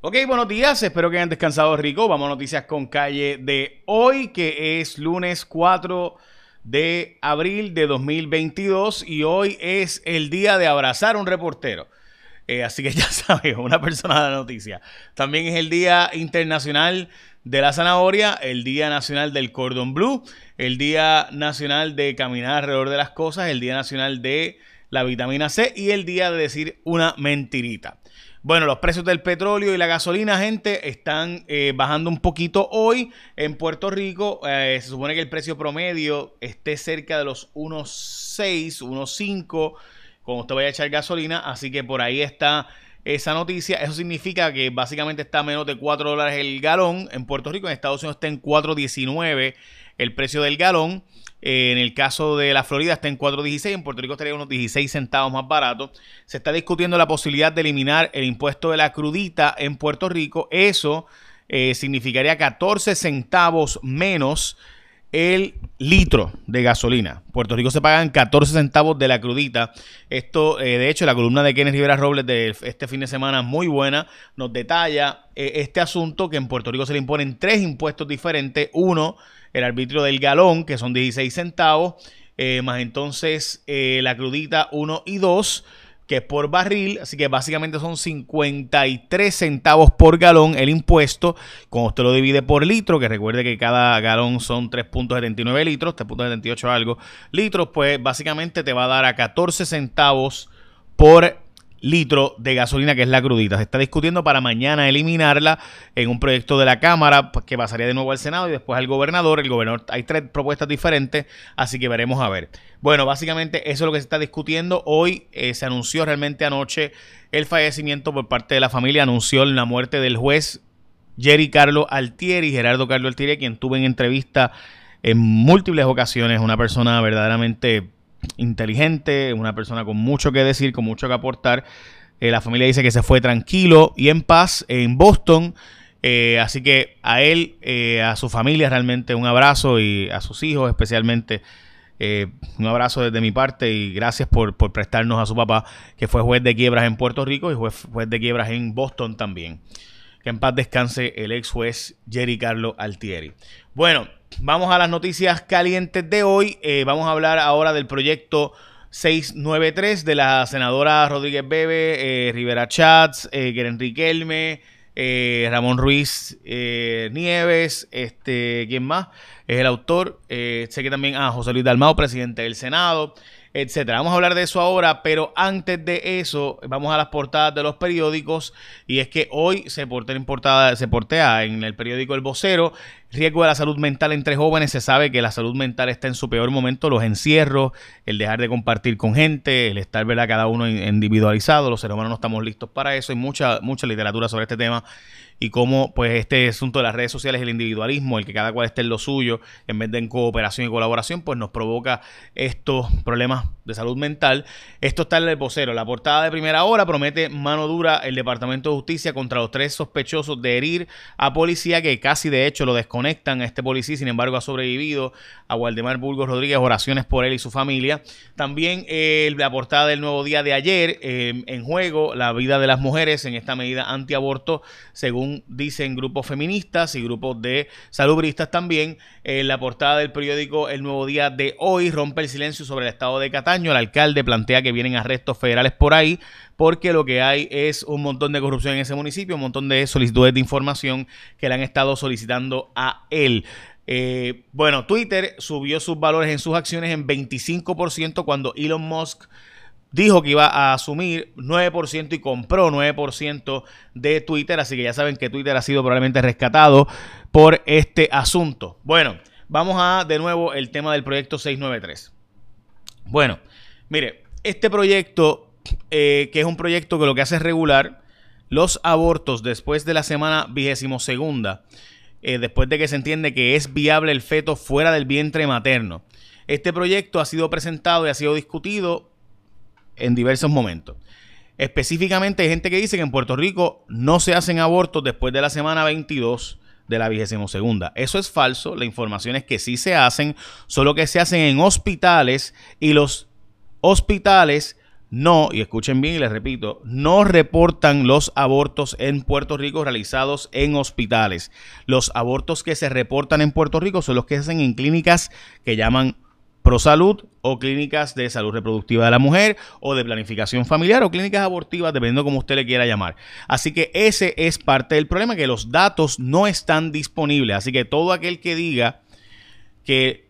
Ok, buenos días, espero que hayan descansado rico. Vamos a noticias con calle de hoy, que es lunes 4 de abril de 2022 y hoy es el día de abrazar a un reportero. Eh, así que ya sabes, una persona de la noticia. También es el Día Internacional de la Zanahoria, el Día Nacional del Cordon Blue, el Día Nacional de Caminar alrededor de las cosas, el Día Nacional de la Vitamina C y el Día de decir una mentirita. Bueno, los precios del petróleo y la gasolina, gente, están eh, bajando un poquito hoy en Puerto Rico. Eh, se supone que el precio promedio esté cerca de los 1.6, 1.5 cuando usted vaya a echar gasolina. Así que por ahí está esa noticia. Eso significa que básicamente está a menos de 4 dólares el galón en Puerto Rico. En Estados Unidos está en 4.19 el precio del galón. Eh, en el caso de la Florida está en 4.16, en Puerto Rico estaría unos 16 centavos más barato. Se está discutiendo la posibilidad de eliminar el impuesto de la crudita en Puerto Rico. Eso eh, significaría 14 centavos menos el litro de gasolina. Puerto Rico se pagan 14 centavos de la crudita. Esto, eh, de hecho, la columna de Kenneth Rivera Robles de este fin de semana, muy buena, nos detalla este asunto que en Puerto Rico se le imponen tres impuestos diferentes. Uno, el arbitrio del galón, que son 16 centavos, eh, más entonces eh, la crudita 1 y 2 que es por barril, así que básicamente son 53 centavos por galón el impuesto, cuando usted lo divide por litro, que recuerde que cada galón son 3.79 litros, 3.78 algo litros, pues básicamente te va a dar a 14 centavos por litro de gasolina, que es la crudita. Se está discutiendo para mañana eliminarla en un proyecto de la Cámara pues, que pasaría de nuevo al Senado y después al gobernador. El gobernador, hay tres propuestas diferentes, así que veremos a ver. Bueno, básicamente eso es lo que se está discutiendo. Hoy eh, se anunció realmente anoche el fallecimiento por parte de la familia, anunció la muerte del juez Jerry Carlos Altieri, Gerardo Carlos Altieri, quien tuve en entrevista en múltiples ocasiones, una persona verdaderamente inteligente, una persona con mucho que decir, con mucho que aportar. Eh, la familia dice que se fue tranquilo y en paz en Boston. Eh, así que a él, eh, a su familia realmente un abrazo y a sus hijos especialmente un abrazo desde mi parte y gracias por, por, prestarnos a su papá que fue juez de quiebras en Puerto Rico y juez, juez de quiebras en Boston también. Que en paz descanse el ex juez Jerry Carlo Altieri. Bueno, Vamos a las noticias calientes de hoy. Eh, vamos a hablar ahora del proyecto 693 de la senadora Rodríguez Bebe, eh, Rivera Chats, eh, Riquelme, eh, Ramón Ruiz Nieves, este, ¿quién más? Es el autor. sé que también, ah, José Luis Dalmao, presidente del Senado etcétera. Vamos a hablar de eso ahora, pero antes de eso, vamos a las portadas de los periódicos. Y es que hoy se portea en, portada, se portea en el periódico El Vocero riesgo de la salud mental entre jóvenes. Se sabe que la salud mental está en su peor momento, los encierros, el dejar de compartir con gente, el estar ¿verdad? cada uno individualizado. Los seres humanos no estamos listos para eso. Hay mucha, mucha literatura sobre este tema y cómo pues este asunto de las redes sociales, el individualismo, el que cada cual esté en lo suyo, en vez de en cooperación y colaboración, pues nos provoca estos problemas de salud mental. Esto está en el vocero. La portada de primera hora promete mano dura el Departamento de Justicia contra los tres sospechosos de herir a policía que casi de hecho lo desconectan a este policía, sin embargo ha sobrevivido a Waldemar Burgos Rodríguez, oraciones por él y su familia. También eh, la portada del nuevo día de ayer, eh, en juego la vida de las mujeres en esta medida antiaborto, según dicen grupos feministas y grupos de salubristas también. En la portada del periódico El Nuevo Día de hoy rompe el silencio sobre el estado de Cataño. El alcalde plantea que vienen arrestos federales por ahí porque lo que hay es un montón de corrupción en ese municipio, un montón de solicitudes de información que le han estado solicitando a él. Eh, bueno, Twitter subió sus valores en sus acciones en 25% cuando Elon Musk dijo que iba a asumir 9% y compró 9% de Twitter, así que ya saben que Twitter ha sido probablemente rescatado por este asunto. Bueno, vamos a de nuevo el tema del proyecto 693. Bueno, mire, este proyecto, eh, que es un proyecto que lo que hace es regular los abortos después de la semana vigésimo segunda, eh, después de que se entiende que es viable el feto fuera del vientre materno. Este proyecto ha sido presentado y ha sido discutido en diversos momentos. Específicamente hay gente que dice que en Puerto Rico no se hacen abortos después de la semana 22 de la vigésima segunda. Eso es falso. La información es que sí se hacen, solo que se hacen en hospitales y los hospitales no, y escuchen bien y les repito, no reportan los abortos en Puerto Rico realizados en hospitales. Los abortos que se reportan en Puerto Rico son los que se hacen en clínicas que llaman ProSalud o clínicas de salud reproductiva de la mujer o de planificación familiar o clínicas abortivas, dependiendo como usted le quiera llamar. Así que ese es parte del problema, que los datos no están disponibles. Así que todo aquel que diga que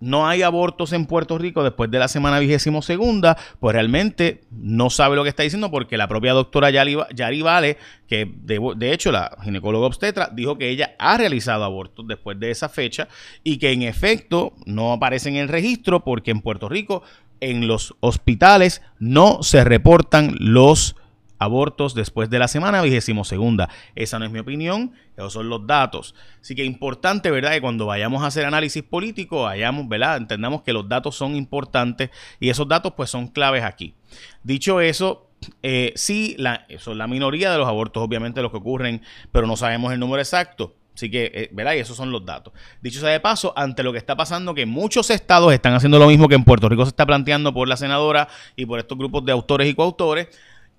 no hay abortos en Puerto Rico después de la semana vigésimo segunda, pues realmente no sabe lo que está diciendo porque la propia doctora Yari, Vale, que de, hecho la ginecóloga obstetra, dijo que ella ha realizado abortos después de esa fecha y que en efecto no aparecen en el registro porque en Puerto Rico en los hospitales no se reportan los abortos después de la semana vigésimo segunda. Esa no es mi opinión, esos son los datos. Así que importante, ¿verdad? Que cuando vayamos a hacer análisis político, vayamos, ¿verdad? Entendamos que los datos son importantes y esos datos pues son claves aquí. Dicho eso, eh, sí, la, son la minoría de los abortos, obviamente, los que ocurren, pero no sabemos el número exacto. Así que, eh, ¿verdad? Y esos son los datos. Dicho sea de paso, ante lo que está pasando, que muchos estados están haciendo lo mismo que en Puerto Rico se está planteando por la senadora y por estos grupos de autores y coautores,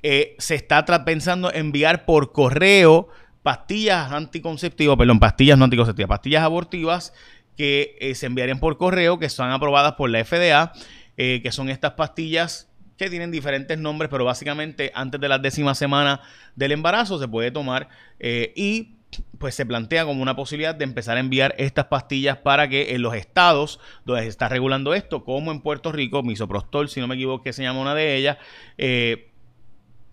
eh, se está pensando enviar por correo pastillas anticonceptivas, perdón, pastillas no anticonceptivas, pastillas abortivas que eh, se enviarían por correo, que son aprobadas por la FDA, eh, que son estas pastillas que tienen diferentes nombres, pero básicamente antes de la décima semana del embarazo se puede tomar y pues se plantea como una posibilidad de empezar a enviar estas pastillas para que en los estados donde se está regulando esto, como en Puerto Rico, misoprostol, si no me equivoco, que se llama una de ellas, eh,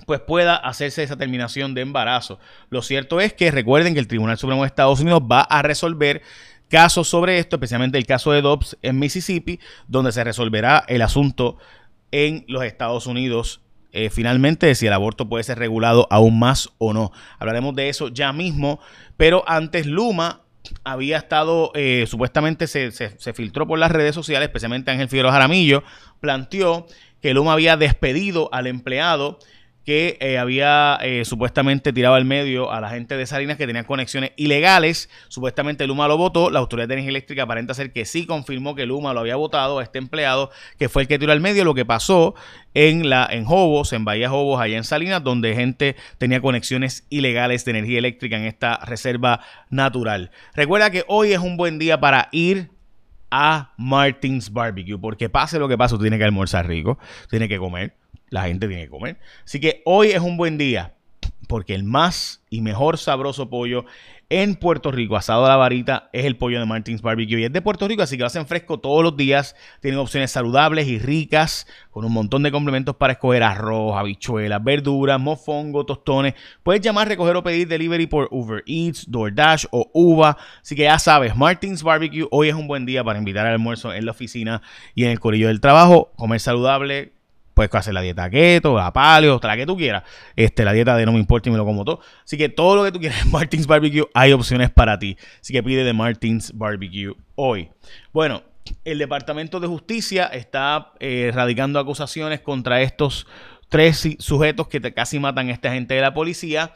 pues pueda hacerse esa terminación de embarazo. Lo cierto es que recuerden que el Tribunal Supremo de Estados Unidos va a resolver casos sobre esto, especialmente el caso de Dobbs en Mississippi, donde se resolverá el asunto en los Estados Unidos. Eh, finalmente, si el aborto puede ser regulado aún más o no. Hablaremos de eso ya mismo, pero antes Luma había estado, eh, supuestamente se, se, filtró por las redes sociales, especialmente Ángel Figueroa Jaramillo, planteó que Luma había despedido al empleado que eh, había eh, supuestamente tirado al medio a la gente de Salinas que tenía conexiones ilegales. Supuestamente Luma lo votó. La Autoridad de Energía Eléctrica aparenta ser que sí confirmó que Luma lo había votado a este empleado, que fue el que tiró al medio. Lo que pasó en, la, en Jobos, en Bahía Jobos, allá en Salinas, donde gente tenía conexiones ilegales de energía eléctrica en esta reserva natural. Recuerda que hoy es un buen día para ir a Martins Barbecue, porque pase lo que pase, tiene que almorzar rico, tiene que comer la gente tiene que comer. Así que hoy es un buen día porque el más y mejor sabroso pollo en Puerto Rico, asado a la varita, es el pollo de Martins Barbecue. Y es de Puerto Rico, así que lo hacen fresco todos los días. Tienen opciones saludables y ricas, con un montón de complementos para escoger arroz, habichuelas, verduras, mofongo, tostones. Puedes llamar, recoger o pedir delivery por Uber Eats, DoorDash o Uva. Así que ya sabes, Martins Barbecue, hoy es un buen día para invitar al almuerzo en la oficina y en el corillo del trabajo. Comer saludable, Puedes hacer la dieta keto, la paleo, la que tú quieras. Este, la dieta de no me importa y me lo como todo. Así que todo lo que tú quieras en Martins Barbecue, hay opciones para ti. Así que pide de Martins Barbecue hoy. Bueno, el Departamento de Justicia está eh, radicando acusaciones contra estos tres sujetos que casi matan a esta gente de la policía.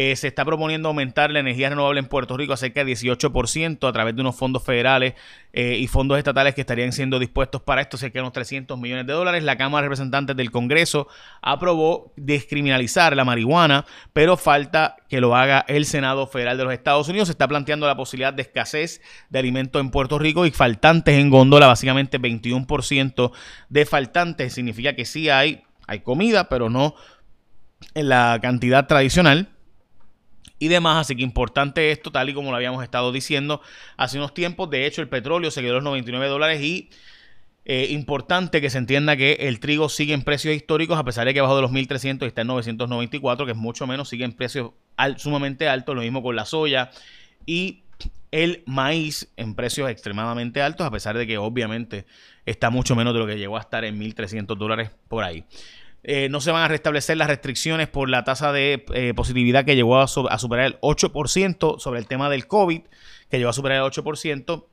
Eh, se está proponiendo aumentar la energía renovable en Puerto Rico a cerca de 18% a través de unos fondos federales eh, y fondos estatales que estarían siendo dispuestos para esto, cerca de unos 300 millones de dólares. La Cámara de Representantes del Congreso aprobó descriminalizar la marihuana, pero falta que lo haga el Senado Federal de los Estados Unidos. Se está planteando la posibilidad de escasez de alimentos en Puerto Rico y faltantes en góndola, básicamente 21% de faltantes. Significa que sí hay, hay comida, pero no en la cantidad tradicional y demás. Así que importante esto, tal y como lo habíamos estado diciendo hace unos tiempos. De hecho, el petróleo se quedó a los 99 dólares y eh, importante que se entienda que el trigo sigue en precios históricos, a pesar de que bajó de los 1.300 y está en 994, que es mucho menos, sigue en precios sumamente altos. Lo mismo con la soya y el maíz en precios extremadamente altos, a pesar de que obviamente está mucho menos de lo que llegó a estar en 1.300 dólares por ahí. Eh, no se van a restablecer las restricciones por la tasa de eh, positividad que llegó a, superar el 8% sobre el tema del COVID, que llegó a superar el 8%.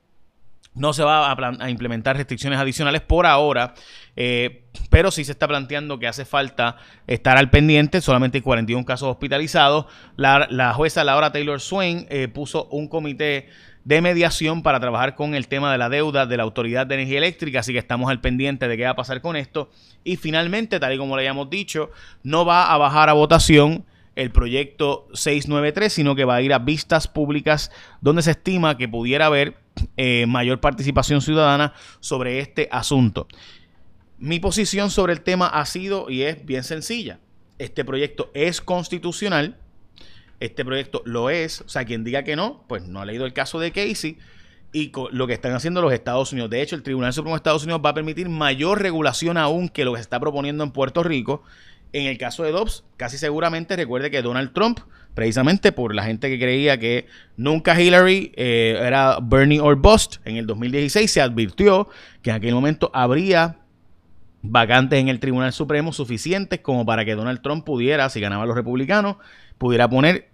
No se va a, implementar restricciones adicionales por ahora, eh, pero sí se está planteando que hace falta estar al pendiente. Solamente hay 41 casos hospitalizados. La, la jueza Laura Taylor Swain puso un comité de mediación para trabajar con el tema de la deuda de la Autoridad de Energía Eléctrica, así que estamos al pendiente de qué va a pasar con esto. Y finalmente, tal y como le hayamos dicho, no va a bajar a votación el proyecto 693, sino que va a ir a vistas públicas donde se estima que pudiera haber eh, mayor participación ciudadana sobre este asunto. Mi posición sobre el tema ha sido y es bien sencilla. Este proyecto es constitucional. Este proyecto lo es. O sea, quien diga que no, pues no ha leído el caso de Casey y lo que están haciendo los Estados Unidos. De hecho, el Tribunal Supremo de Estados Unidos va a permitir mayor regulación aún que lo que se está proponiendo en Puerto Rico. En el caso de Dobbs, casi seguramente recuerde que Donald Trump, precisamente por la gente que creía que nunca Hillary eh, era Bernie or Bust, en el 2016 se advirtió que en aquel momento habría vacantes en el Tribunal Supremo suficientes como para que Donald Trump pudiera, si ganaban los republicanos, pudiera poner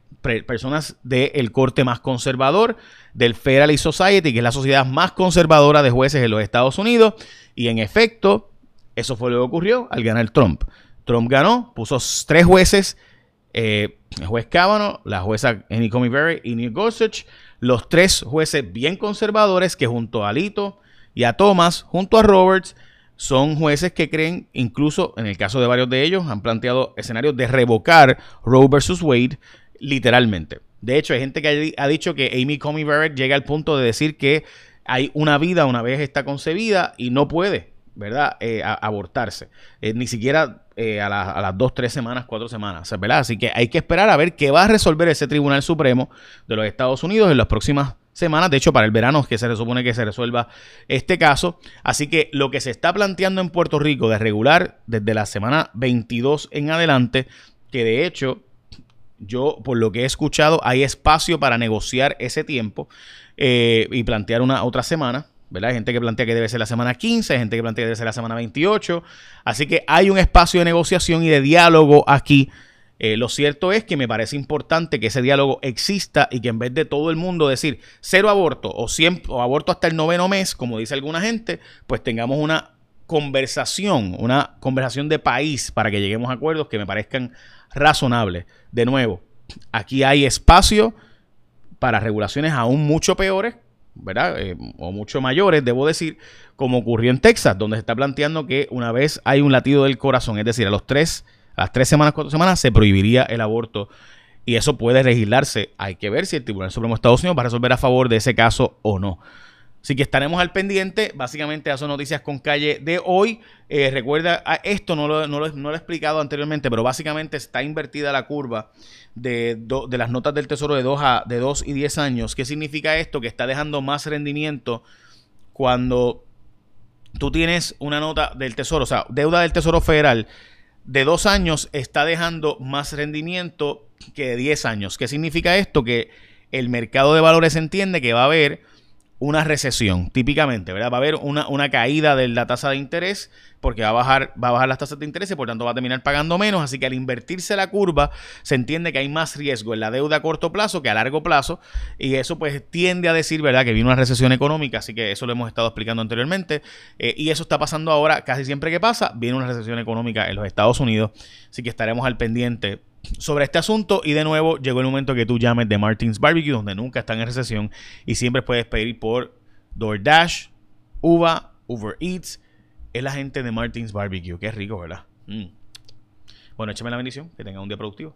personas del corte más conservador, del Federalist Society, que es la sociedad más conservadora de jueces en los Estados Unidos. Y en efecto, eso fue lo que ocurrió al ganar Trump. Trump ganó, puso tres jueces, eh, el juez Kavanaugh, la jueza Amy Coney Barrett y Neil Gorsuch, los tres jueces bien conservadores que junto a Alito y a Thomas, junto a Roberts, son jueces que creen, incluso en el caso de varios de ellos, han planteado escenarios de revocar Roe versus Wade literalmente. De hecho, hay gente que ha dicho que Amy Coney Barrett llega al punto de decir que hay una vida una vez está concebida y no puede, ¿verdad?, eh, abortarse. Eh, ni siquiera eh, a, a, las dos, tres semanas, cuatro semanas, ¿verdad? Así que hay que esperar a ver qué va a resolver ese Tribunal Supremo de los Estados Unidos en las próximas semanas. De hecho, para el verano que se supone que se resuelva este caso. Así que lo que se está planteando en Puerto Rico de regular desde la semana 22 en adelante, que de hecho yo, por lo que he escuchado, hay espacio para negociar ese tiempo eh, y plantear una otra semana. ¿verdad? Hay gente que plantea que debe ser la semana 15, hay gente que plantea que debe ser la semana 28. Así que hay un espacio de negociación y de diálogo aquí eh, lo cierto es que me parece importante que ese diálogo exista y que en vez de todo el mundo decir cero aborto o, o aborto hasta el noveno mes, como dice alguna gente, pues tengamos una conversación, una conversación de país para que lleguemos a acuerdos que me parezcan razonables. De nuevo, aquí hay espacio para regulaciones aún mucho peores, ¿verdad? Eh, o mucho mayores, debo decir, como ocurrió en Texas, donde se está planteando que una vez hay un latido del corazón, es decir, a los tres las tres semanas, cuatro semanas, se prohibiría el aborto. Y eso puede legislarse. Hay que ver si el Tribunal Supremo de Estados Unidos va a resolver a favor de ese caso o no. Así que estaremos al pendiente. Básicamente, esas son noticias con calle de hoy. Eh, recuerda, ah, esto no lo, no, lo, he explicado anteriormente, pero básicamente está invertida la curva de, de las notas del Tesoro de 2 a, de 2 y 10 años. ¿Qué significa esto? Que está dejando más rendimiento cuando tú tienes una nota del Tesoro, o sea, deuda del Tesoro Federal de dos años está dejando más rendimiento que de 10 años. ¿Qué significa esto? Que el mercado de valores entiende que va a haber una recesión, típicamente, ¿verdad? Va a haber una, una, caída de la tasa de interés porque va a bajar, va a bajar las tasas de interés y por tanto va a terminar pagando menos. Así que al invertirse la curva, se entiende que hay más riesgo en la deuda a corto plazo que a largo plazo. Y eso pues tiende a decir, ¿verdad?, que viene una recesión económica. Así que eso lo hemos estado explicando anteriormente. Eh, y eso está pasando ahora casi siempre que pasa, viene una recesión económica en los Estados Unidos. Así que estaremos al pendiente sobre este asunto y de nuevo llegó el momento que tú llames de Martins Barbecue, donde nunca están en recesión y siempre puedes pedir por DoorDash, Uva, Uber Eats. Es la gente de Martins Barbecue, que es rico, ¿verdad? Mm. Bueno, échame la bendición, que tenga un día productivo.